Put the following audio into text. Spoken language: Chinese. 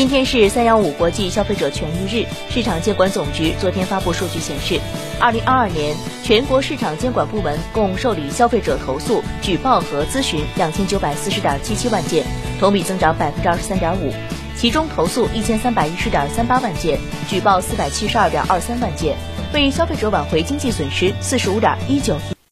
今天是三幺五国际消费者权益日，市场监管总局昨天发布数据显示，二零二二年全国市场监管部门共受理消费者投诉、举报和咨询两千九百四十点七七万件，同比增长百分之二十三点五。其中投诉一千三百一十点三八万件，举报四百七十二点二三万件，为消费者挽回经济损失四十五点一九亿。